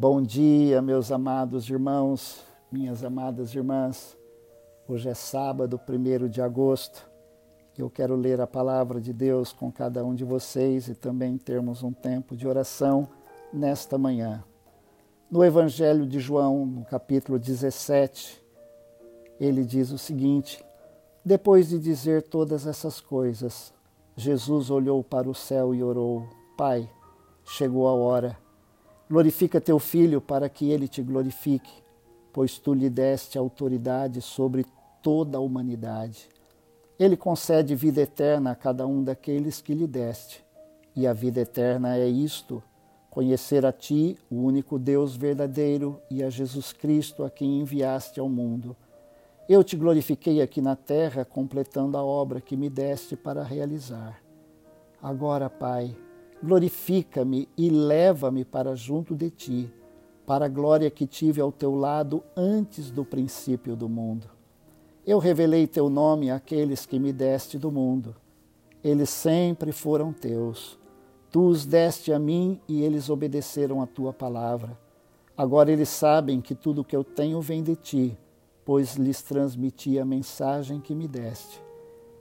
Bom dia, meus amados irmãos, minhas amadas irmãs. Hoje é sábado, 1 de agosto. Eu quero ler a palavra de Deus com cada um de vocês e também termos um tempo de oração nesta manhã. No Evangelho de João, no capítulo 17, ele diz o seguinte: Depois de dizer todas essas coisas, Jesus olhou para o céu e orou: Pai, chegou a hora. Glorifica teu filho para que ele te glorifique, pois tu lhe deste autoridade sobre toda a humanidade. Ele concede vida eterna a cada um daqueles que lhe deste. E a vida eterna é isto: conhecer a Ti, o único Deus verdadeiro, e a Jesus Cristo, a quem enviaste ao mundo. Eu te glorifiquei aqui na terra, completando a obra que me deste para realizar. Agora, Pai, glorifica-me e leva-me para junto de Ti, para a glória que tive ao Teu lado antes do princípio do mundo. Eu revelei Teu nome àqueles que me deste do mundo. Eles sempre foram Teus Tu os deste a mim e eles obedeceram a tua palavra. Agora eles sabem que tudo o que eu tenho vem de ti, pois lhes transmiti a mensagem que me deste.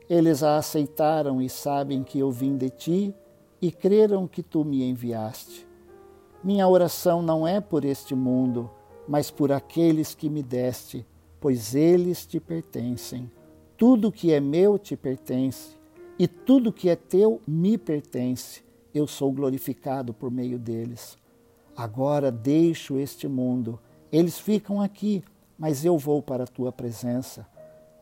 Eles a aceitaram e sabem que eu vim de ti e creram que tu me enviaste. Minha oração não é por este mundo, mas por aqueles que me deste, pois eles te pertencem. Tudo que é meu te pertence, e tudo que é teu me pertence eu sou glorificado por meio deles. Agora deixo este mundo. Eles ficam aqui, mas eu vou para a tua presença.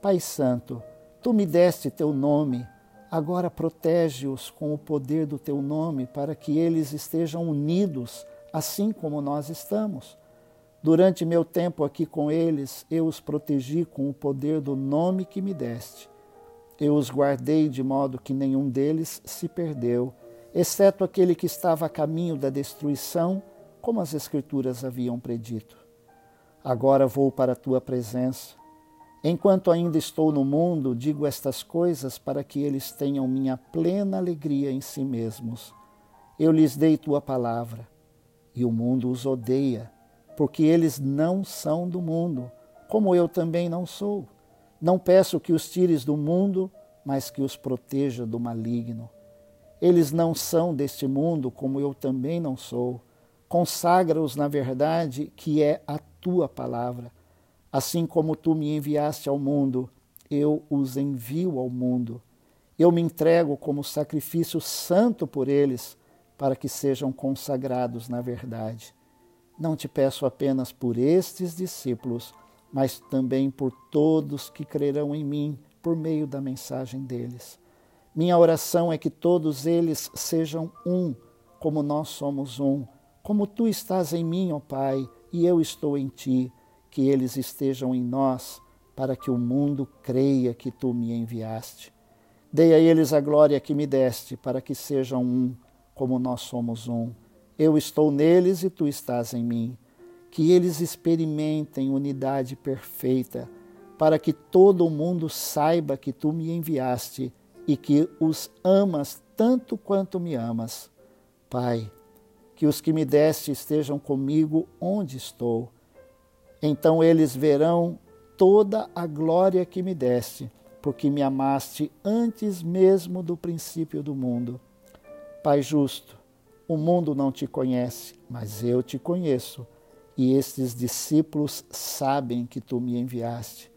Pai Santo, tu me deste teu nome. Agora protege-os com o poder do teu nome, para que eles estejam unidos, assim como nós estamos. Durante meu tempo aqui com eles, eu os protegi com o poder do nome que me deste. Eu os guardei de modo que nenhum deles se perdeu exceto aquele que estava a caminho da destruição, como as Escrituras haviam predito. Agora vou para a tua presença. Enquanto ainda estou no mundo, digo estas coisas para que eles tenham minha plena alegria em si mesmos. Eu lhes dei tua palavra, e o mundo os odeia, porque eles não são do mundo, como eu também não sou. Não peço que os tires do mundo, mas que os proteja do maligno. Eles não são deste mundo, como eu também não sou. Consagra-os na verdade, que é a tua palavra. Assim como tu me enviaste ao mundo, eu os envio ao mundo. Eu me entrego como sacrifício santo por eles, para que sejam consagrados na verdade. Não te peço apenas por estes discípulos, mas também por todos que crerão em mim por meio da mensagem deles. Minha oração é que todos eles sejam um, como nós somos um, como tu estás em mim, ó Pai, e eu estou em ti, que eles estejam em nós, para que o mundo creia que tu me enviaste. Dei a eles a glória que me deste, para que sejam um, como nós somos um. Eu estou neles e tu estás em mim. Que eles experimentem unidade perfeita, para que todo o mundo saiba que tu me enviaste e que os amas tanto quanto me amas. Pai, que os que me deste estejam comigo onde estou. Então eles verão toda a glória que me deste, porque me amaste antes mesmo do princípio do mundo. Pai justo, o mundo não te conhece, mas eu te conheço, e estes discípulos sabem que tu me enviaste.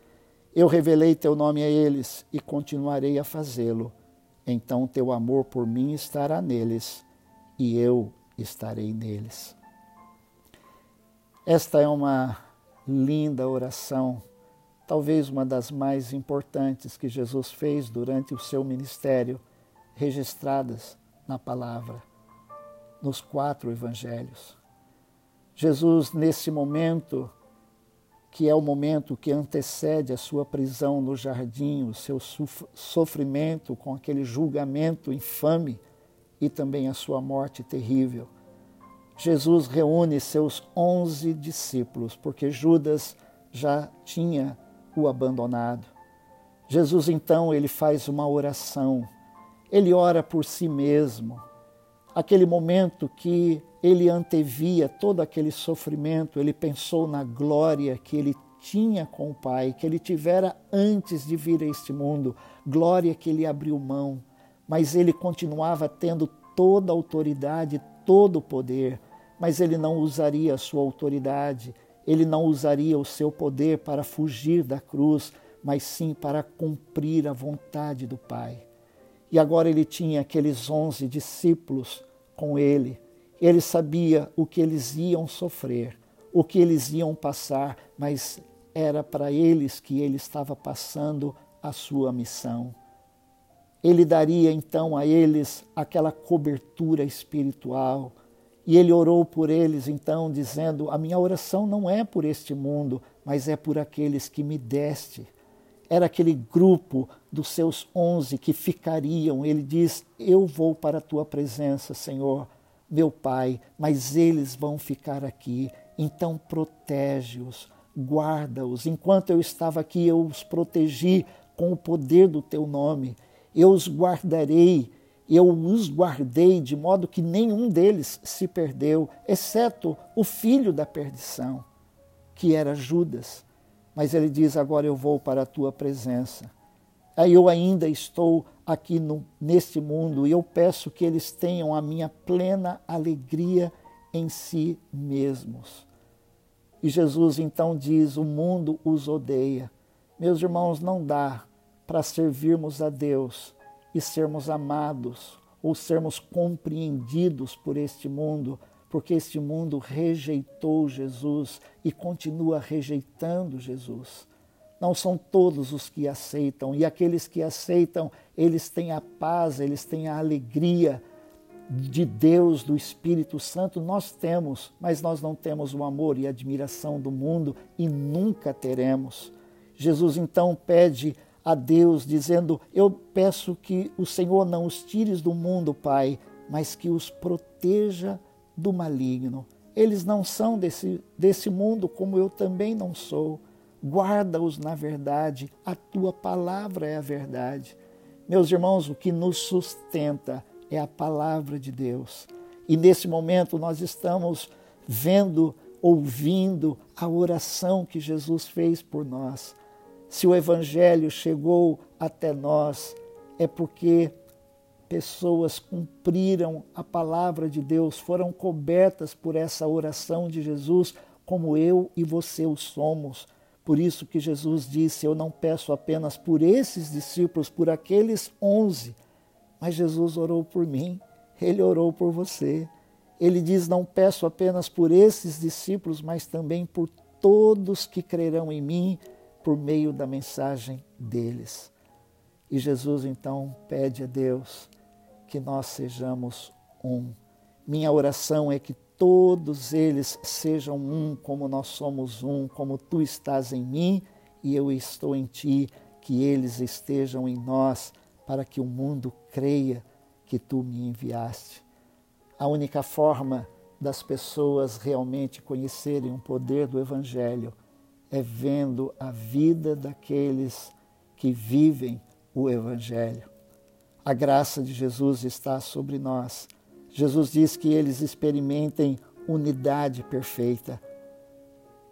Eu revelei teu nome a eles e continuarei a fazê-lo. Então teu amor por mim estará neles e eu estarei neles. Esta é uma linda oração, talvez uma das mais importantes que Jesus fez durante o seu ministério, registradas na palavra, nos quatro evangelhos. Jesus, nesse momento, que é o momento que antecede a sua prisão no jardim, o seu sofrimento com aquele julgamento infame e também a sua morte terrível. Jesus reúne seus onze discípulos, porque Judas já tinha o abandonado. Jesus então ele faz uma oração. Ele ora por si mesmo. Aquele momento que ele antevia todo aquele sofrimento, ele pensou na glória que ele tinha com o Pai, que ele tivera antes de vir a este mundo, glória que ele abriu mão, mas ele continuava tendo toda a autoridade, todo o poder, mas ele não usaria a sua autoridade, ele não usaria o seu poder para fugir da cruz, mas sim para cumprir a vontade do Pai. E agora ele tinha aqueles onze discípulos com ele. Ele sabia o que eles iam sofrer, o que eles iam passar, mas era para eles que ele estava passando a sua missão. Ele daria então a eles aquela cobertura espiritual. E ele orou por eles então, dizendo: A minha oração não é por este mundo, mas é por aqueles que me deste. Era aquele grupo dos seus onze que ficariam. Ele diz: Eu vou para a tua presença, Senhor, meu Pai, mas eles vão ficar aqui. Então protege-os guarda-os. Enquanto eu estava aqui, eu os protegi com o poder do teu nome. Eu os guardarei, eu os guardei de modo que nenhum deles se perdeu, exceto o filho da perdição, que era Judas. Mas ele diz: Agora eu vou para a tua presença. Aí eu ainda estou aqui no, neste mundo e eu peço que eles tenham a minha plena alegria em si mesmos. E Jesus então diz: O mundo os odeia. Meus irmãos, não dá para servirmos a Deus e sermos amados ou sermos compreendidos por este mundo, porque este mundo rejeitou Jesus e continua rejeitando Jesus. Não são todos os que aceitam, e aqueles que aceitam, eles têm a paz, eles têm a alegria de Deus, do Espírito Santo, nós temos, mas nós não temos o amor e a admiração do mundo e nunca teremos. Jesus então pede a Deus, dizendo: Eu peço que o Senhor não os tires do mundo, Pai, mas que os proteja do maligno. Eles não são desse, desse mundo, como eu também não sou. Guarda-os na verdade, a tua palavra é a verdade. Meus irmãos, o que nos sustenta é a palavra de Deus. E nesse momento nós estamos vendo, ouvindo a oração que Jesus fez por nós. Se o Evangelho chegou até nós, é porque pessoas cumpriram a palavra de Deus, foram cobertas por essa oração de Jesus, como eu e você o somos. Por isso que Jesus disse: Eu não peço apenas por esses discípulos, por aqueles onze mas Jesus orou por mim, ele orou por você. Ele diz: Não peço apenas por esses discípulos, mas também por todos que crerão em mim por meio da mensagem deles. E Jesus então pede a Deus que nós sejamos um. Minha oração é que todos eles sejam um, como nós somos um, como tu estás em mim e eu estou em ti, que eles estejam em nós para que o mundo creia que tu me enviaste. A única forma das pessoas realmente conhecerem o poder do Evangelho é vendo a vida daqueles que vivem o Evangelho. A graça de Jesus está sobre nós. Jesus diz que eles experimentem unidade perfeita.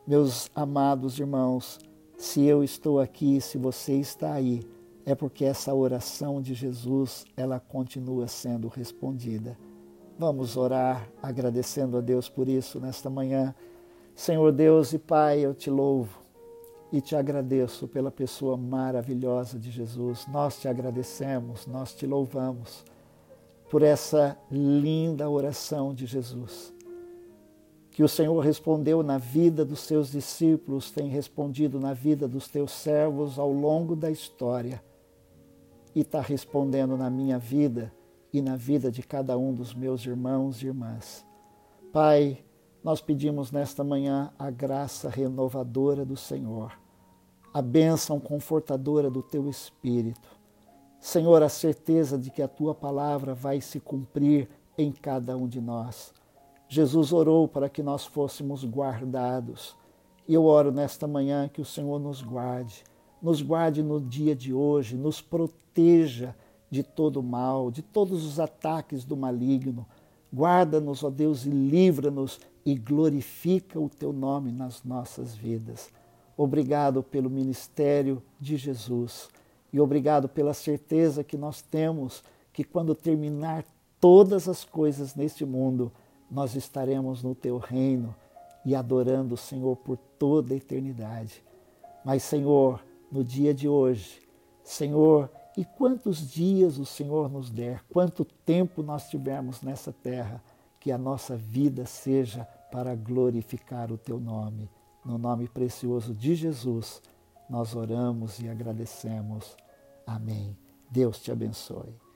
Meus amados irmãos, se eu estou aqui, se você está aí, é porque essa oração de Jesus, ela continua sendo respondida. Vamos orar agradecendo a Deus por isso nesta manhã. Senhor Deus e Pai, eu te louvo e te agradeço pela pessoa maravilhosa de Jesus. Nós te agradecemos, nós te louvamos por essa linda oração de Jesus. Que o Senhor respondeu na vida dos seus discípulos, tem respondido na vida dos teus servos ao longo da história e está respondendo na minha vida e na vida de cada um dos meus irmãos e irmãs. Pai, nós pedimos nesta manhã a graça renovadora do Senhor, a bênção confortadora do teu Espírito. Senhor, a certeza de que a tua palavra vai se cumprir em cada um de nós. Jesus orou para que nós fôssemos guardados. E eu oro nesta manhã que o Senhor nos guarde nos guarde no dia de hoje, nos proteja de todo mal, de todos os ataques do maligno. Guarda-nos, ó Deus, e livra-nos e glorifica o teu nome nas nossas vidas. Obrigado pelo ministério de Jesus e obrigado pela certeza que nós temos que quando terminar todas as coisas neste mundo, nós estaremos no teu reino e adorando o Senhor por toda a eternidade. Mas, Senhor, no dia de hoje, Senhor, e quantos dias o Senhor nos der, quanto tempo nós tivermos nessa terra, que a nossa vida seja para glorificar o teu nome. No nome precioso de Jesus, nós oramos e agradecemos. Amém. Deus te abençoe.